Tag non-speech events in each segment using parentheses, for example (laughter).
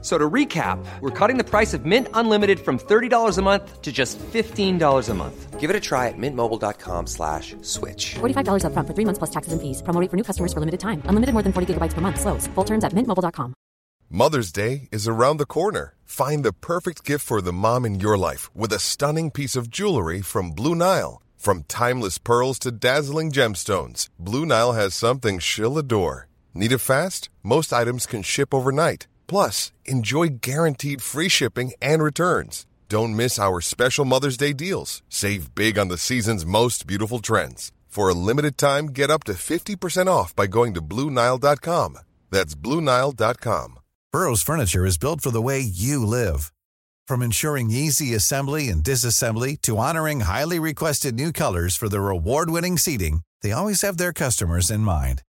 So to recap, we're cutting the price of Mint Unlimited from $30 a month to just $15 a month. Give it a try at mintmobile.com slash switch. $45 upfront for three months plus taxes and fees. Promo rate for new customers for limited time. Unlimited more than 40 gigabytes per month. Slows. Full terms at mintmobile.com. Mother's Day is around the corner. Find the perfect gift for the mom in your life with a stunning piece of jewelry from Blue Nile. From timeless pearls to dazzling gemstones, Blue Nile has something she'll adore. Need it fast? Most items can ship overnight. Plus, enjoy guaranteed free shipping and returns. Don't miss our special Mother's Day deals. Save big on the season's most beautiful trends. For a limited time, get up to 50% off by going to BlueNile.com. That's BlueNile.com. Burrow's furniture is built for the way you live. From ensuring easy assembly and disassembly to honoring highly requested new colors for their award-winning seating, they always have their customers in mind.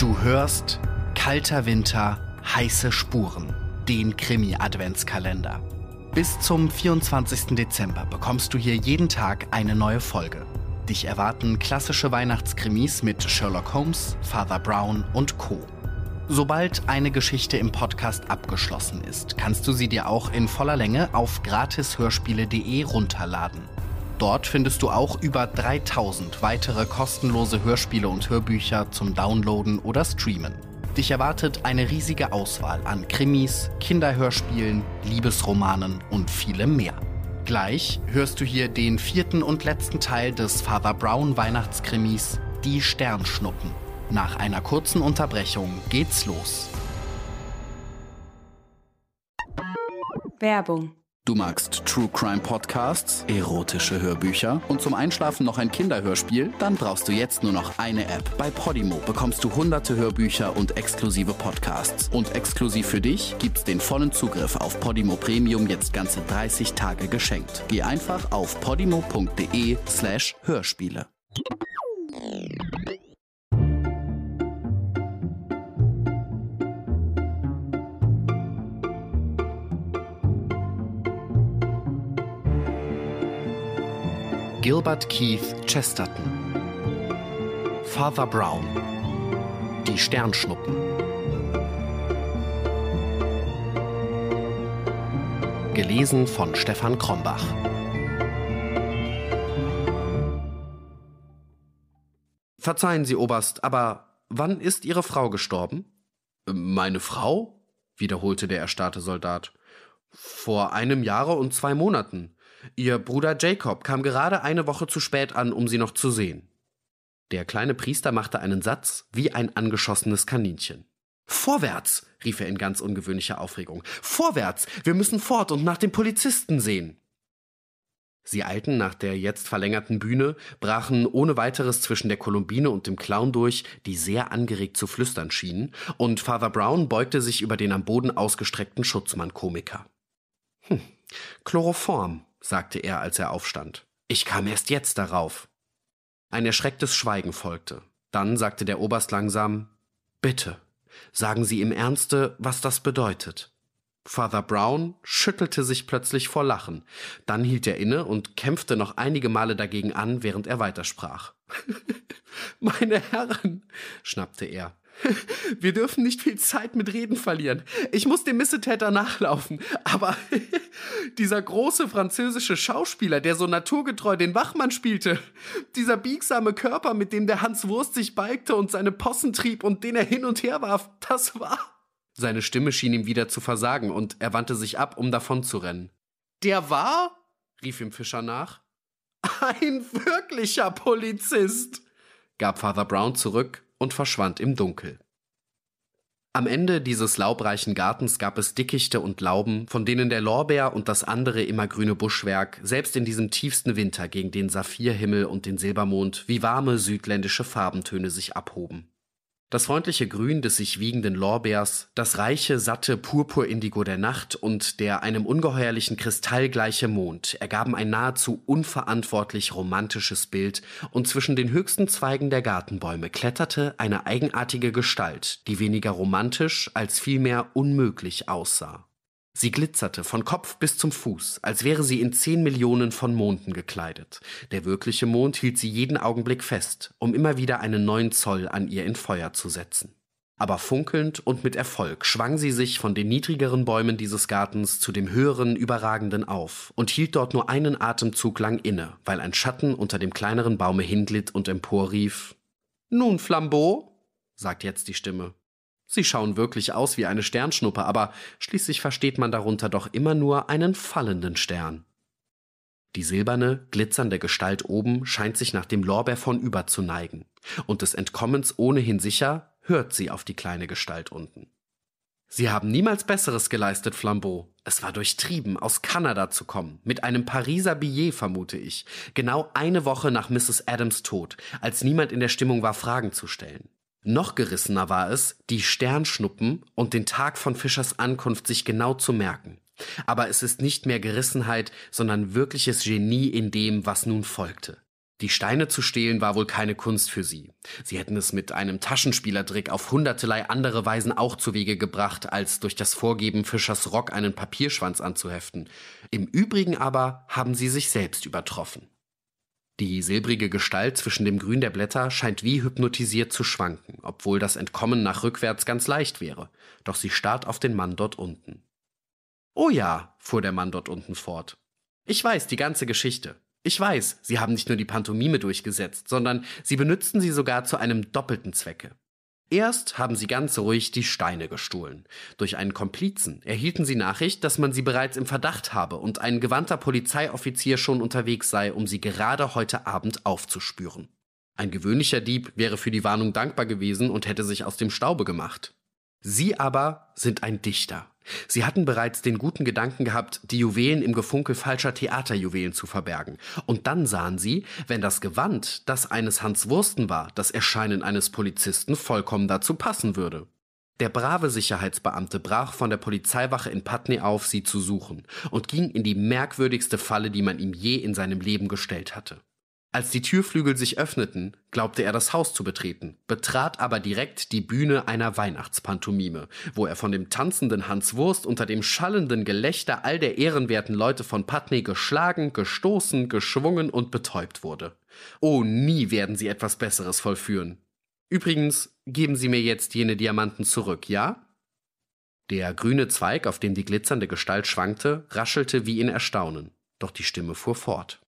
Du hörst Kalter Winter, heiße Spuren, den Krimi-Adventskalender. Bis zum 24. Dezember bekommst du hier jeden Tag eine neue Folge. Dich erwarten klassische Weihnachtskrimis mit Sherlock Holmes, Father Brown und Co. Sobald eine Geschichte im Podcast abgeschlossen ist, kannst du sie dir auch in voller Länge auf gratishörspiele.de runterladen. Dort findest du auch über 3000 weitere kostenlose Hörspiele und Hörbücher zum Downloaden oder Streamen. Dich erwartet eine riesige Auswahl an Krimis, Kinderhörspielen, Liebesromanen und vielem mehr. Gleich hörst du hier den vierten und letzten Teil des Father Brown Weihnachtskrimis Die Sternschnuppen. Nach einer kurzen Unterbrechung geht's los. Werbung. Du magst True Crime Podcasts, erotische Hörbücher und zum Einschlafen noch ein Kinderhörspiel? Dann brauchst du jetzt nur noch eine App. Bei Podimo bekommst du hunderte Hörbücher und exklusive Podcasts. Und exklusiv für dich gibt's den vollen Zugriff auf Podimo Premium jetzt ganze 30 Tage geschenkt. Geh einfach auf podimo.de slash Hörspiele. Gilbert Keith Chesterton Father Brown Die Sternschnuppen Gelesen von Stefan Krombach Verzeihen Sie, Oberst, aber wann ist Ihre Frau gestorben? Meine Frau? wiederholte der erstarrte Soldat. Vor einem Jahre und zwei Monaten. Ihr Bruder Jacob kam gerade eine Woche zu spät an, um sie noch zu sehen. Der kleine Priester machte einen Satz wie ein angeschossenes Kaninchen. Vorwärts! rief er in ganz ungewöhnlicher Aufregung. Vorwärts! Wir müssen fort und nach dem Polizisten sehen. Sie eilten nach der jetzt verlängerten Bühne, brachen ohne weiteres zwischen der Kolumbine und dem Clown durch, die sehr angeregt zu flüstern schienen, und Father Brown beugte sich über den am Boden ausgestreckten Schutzmann-Komiker. Hm, Chloroform, sagte er, als er aufstand. Ich kam erst jetzt darauf. Ein erschrecktes Schweigen folgte. Dann sagte der Oberst langsam Bitte, sagen Sie im Ernste, was das bedeutet. Father Brown schüttelte sich plötzlich vor Lachen. Dann hielt er inne und kämpfte noch einige Male dagegen an, während er weitersprach. (laughs) Meine Herren, schnappte er, (laughs) wir dürfen nicht viel Zeit mit Reden verlieren. Ich muss dem Missetäter nachlaufen. Aber (laughs) dieser große französische Schauspieler, der so naturgetreu den Wachmann spielte, dieser biegsame Körper, mit dem der Hans Wurst sich balgte und seine Possen trieb und den er hin und her warf, das war. (laughs) Seine Stimme schien ihm wieder zu versagen und er wandte sich ab, um davonzurennen. Der war? rief ihm Fischer nach. Ein wirklicher Polizist, gab Father Brown zurück und verschwand im Dunkel. Am Ende dieses laubreichen Gartens gab es Dickichte und Lauben, von denen der Lorbeer und das andere immergrüne Buschwerk selbst in diesem tiefsten Winter gegen den Saphirhimmel und den Silbermond wie warme südländische Farbentöne sich abhoben. Das freundliche Grün des sich wiegenden Lorbeers, das reiche, satte Purpurindigo der Nacht und der einem ungeheuerlichen Kristall gleiche Mond ergaben ein nahezu unverantwortlich romantisches Bild, und zwischen den höchsten Zweigen der Gartenbäume kletterte eine eigenartige Gestalt, die weniger romantisch als vielmehr unmöglich aussah. Sie glitzerte von Kopf bis zum Fuß, als wäre sie in zehn Millionen von Monden gekleidet. Der wirkliche Mond hielt sie jeden Augenblick fest, um immer wieder einen neuen Zoll an ihr in Feuer zu setzen. Aber funkelnd und mit Erfolg schwang sie sich von den niedrigeren Bäumen dieses Gartens zu dem höheren, überragenden auf und hielt dort nur einen Atemzug lang inne, weil ein Schatten unter dem kleineren Baume hinglitt und emporrief Nun, Flambeau, sagt jetzt die Stimme. Sie schauen wirklich aus wie eine Sternschnuppe, aber schließlich versteht man darunter doch immer nur einen fallenden Stern. Die silberne, glitzernde Gestalt oben scheint sich nach dem Lorbeer vornüber zu neigen, und des Entkommens ohnehin sicher hört sie auf die kleine Gestalt unten. Sie haben niemals Besseres geleistet, Flambeau. Es war durchtrieben, aus Kanada zu kommen, mit einem Pariser Billet, vermute ich, genau eine Woche nach Mrs. Adams Tod, als niemand in der Stimmung war, Fragen zu stellen. Noch gerissener war es, die Sternschnuppen und den Tag von Fischers Ankunft sich genau zu merken. Aber es ist nicht mehr Gerissenheit, sondern wirkliches Genie in dem, was nun folgte. Die Steine zu stehlen war wohl keine Kunst für sie. Sie hätten es mit einem Taschenspielertrick auf hundertelei andere Weisen auch zu Wege gebracht, als durch das Vorgeben Fischers Rock einen Papierschwanz anzuheften. Im Übrigen aber haben sie sich selbst übertroffen. Die silbrige Gestalt zwischen dem Grün der Blätter scheint wie hypnotisiert zu schwanken, obwohl das Entkommen nach rückwärts ganz leicht wäre, doch sie starrt auf den Mann dort unten. Oh ja, fuhr der Mann dort unten fort. Ich weiß die ganze Geschichte. Ich weiß, Sie haben nicht nur die Pantomime durchgesetzt, sondern Sie benützten sie sogar zu einem doppelten Zwecke. Erst haben sie ganz ruhig die Steine gestohlen. Durch einen Komplizen erhielten sie Nachricht, dass man sie bereits im Verdacht habe und ein gewandter Polizeioffizier schon unterwegs sei, um sie gerade heute Abend aufzuspüren. Ein gewöhnlicher Dieb wäre für die Warnung dankbar gewesen und hätte sich aus dem Staube gemacht. Sie aber sind ein Dichter. Sie hatten bereits den guten Gedanken gehabt, die Juwelen im Gefunkel falscher Theaterjuwelen zu verbergen. Und dann sahen sie, wenn das Gewand das eines Hans Wursten war, das Erscheinen eines Polizisten vollkommen dazu passen würde. Der brave Sicherheitsbeamte brach von der Polizeiwache in Putney auf, sie zu suchen, und ging in die merkwürdigste Falle, die man ihm je in seinem Leben gestellt hatte. Als die Türflügel sich öffneten, glaubte er das Haus zu betreten, betrat aber direkt die Bühne einer Weihnachtspantomime, wo er von dem tanzenden Hans Wurst unter dem schallenden Gelächter all der ehrenwerten Leute von Putney geschlagen, gestoßen, geschwungen und betäubt wurde. Oh, nie werden sie etwas Besseres vollführen. Übrigens, geben Sie mir jetzt jene Diamanten zurück, ja? Der grüne Zweig, auf dem die glitzernde Gestalt schwankte, raschelte wie in Erstaunen, doch die Stimme fuhr fort.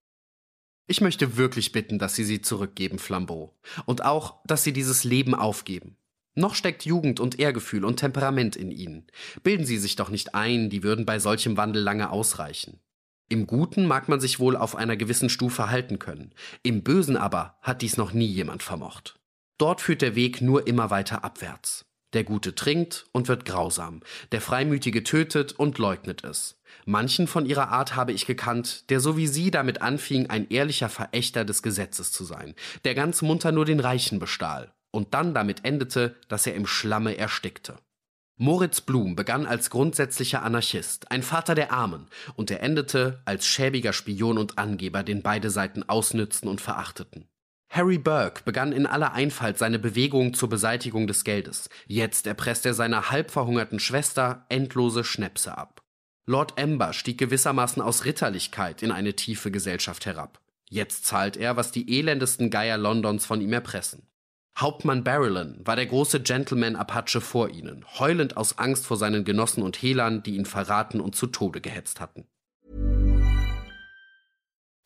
Ich möchte wirklich bitten, dass Sie sie zurückgeben, Flambeau. Und auch, dass Sie dieses Leben aufgeben. Noch steckt Jugend und Ehrgefühl und Temperament in Ihnen. Bilden Sie sich doch nicht ein, die würden bei solchem Wandel lange ausreichen. Im Guten mag man sich wohl auf einer gewissen Stufe halten können. Im Bösen aber hat dies noch nie jemand vermocht. Dort führt der Weg nur immer weiter abwärts. Der Gute trinkt und wird grausam, der Freimütige tötet und leugnet es. Manchen von ihrer Art habe ich gekannt, der so wie sie damit anfing, ein ehrlicher Verächter des Gesetzes zu sein, der ganz munter nur den Reichen bestahl und dann damit endete, dass er im Schlamme erstickte. Moritz Blum begann als grundsätzlicher Anarchist, ein Vater der Armen, und er endete als schäbiger Spion und Angeber, den beide Seiten ausnützten und verachteten. Harry Burke begann in aller Einfalt seine Bewegung zur Beseitigung des Geldes. Jetzt erpresst er seiner halb verhungerten Schwester endlose Schnäpse ab. Lord Amber stieg gewissermaßen aus Ritterlichkeit in eine tiefe Gesellschaft herab. Jetzt zahlt er, was die elendesten Geier Londons von ihm erpressen. Hauptmann Barillon war der große Gentleman Apache vor ihnen, heulend aus Angst vor seinen Genossen und Hehlern, die ihn verraten und zu Tode gehetzt hatten.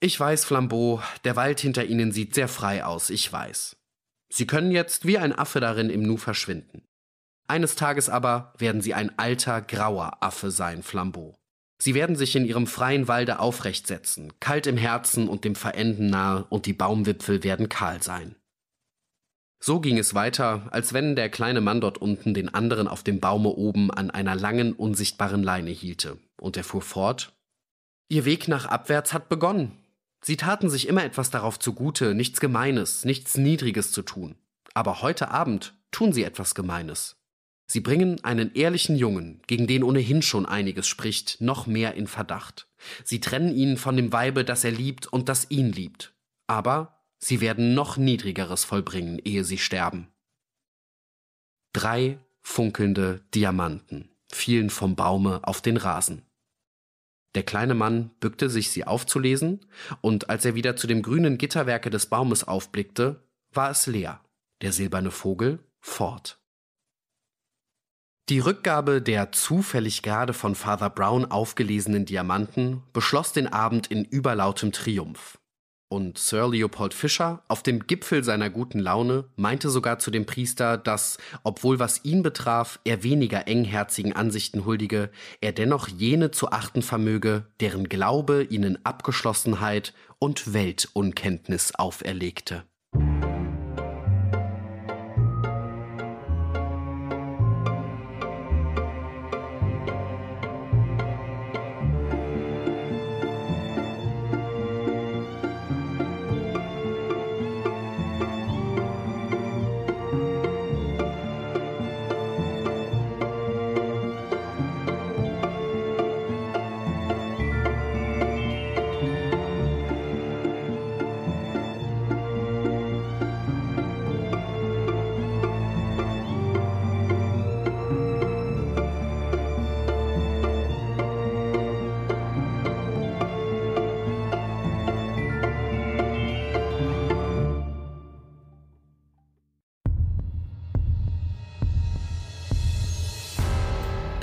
Ich weiß, Flambeau, der Wald hinter Ihnen sieht sehr frei aus, ich weiß. Sie können jetzt wie ein Affe darin im Nu verschwinden. Eines Tages aber werden Sie ein alter, grauer Affe sein, Flambeau. Sie werden sich in ihrem freien Walde aufrecht setzen, kalt im Herzen und dem Verenden nahe, und die Baumwipfel werden kahl sein. So ging es weiter, als wenn der kleine Mann dort unten den anderen auf dem Baume oben an einer langen, unsichtbaren Leine hielte, und er fuhr fort Ihr Weg nach abwärts hat begonnen. Sie taten sich immer etwas darauf zugute, nichts Gemeines, nichts Niedriges zu tun. Aber heute Abend tun sie etwas Gemeines. Sie bringen einen ehrlichen Jungen, gegen den ohnehin schon einiges spricht, noch mehr in Verdacht. Sie trennen ihn von dem Weibe, das er liebt und das ihn liebt. Aber sie werden noch Niedrigeres vollbringen, ehe sie sterben. Drei funkelnde Diamanten fielen vom Baume auf den Rasen. Der kleine Mann bückte sich, sie aufzulesen, und als er wieder zu dem grünen Gitterwerke des Baumes aufblickte, war es leer, der silberne Vogel fort. Die Rückgabe der zufällig gerade von Father Brown aufgelesenen Diamanten beschloss den Abend in überlautem Triumph. Und Sir Leopold Fischer, auf dem Gipfel seiner guten Laune, meinte sogar zu dem Priester, dass, obwohl was ihn betraf, er weniger engherzigen Ansichten huldige, er dennoch jene zu achten vermöge, deren Glaube ihnen Abgeschlossenheit und Weltunkenntnis auferlegte.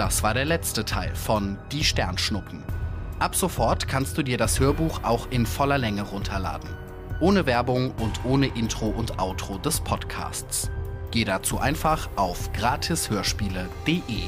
Das war der letzte Teil von Die Sternschnuppen. Ab sofort kannst du dir das Hörbuch auch in voller Länge runterladen. Ohne Werbung und ohne Intro und Outro des Podcasts. Geh dazu einfach auf gratishörspiele.de.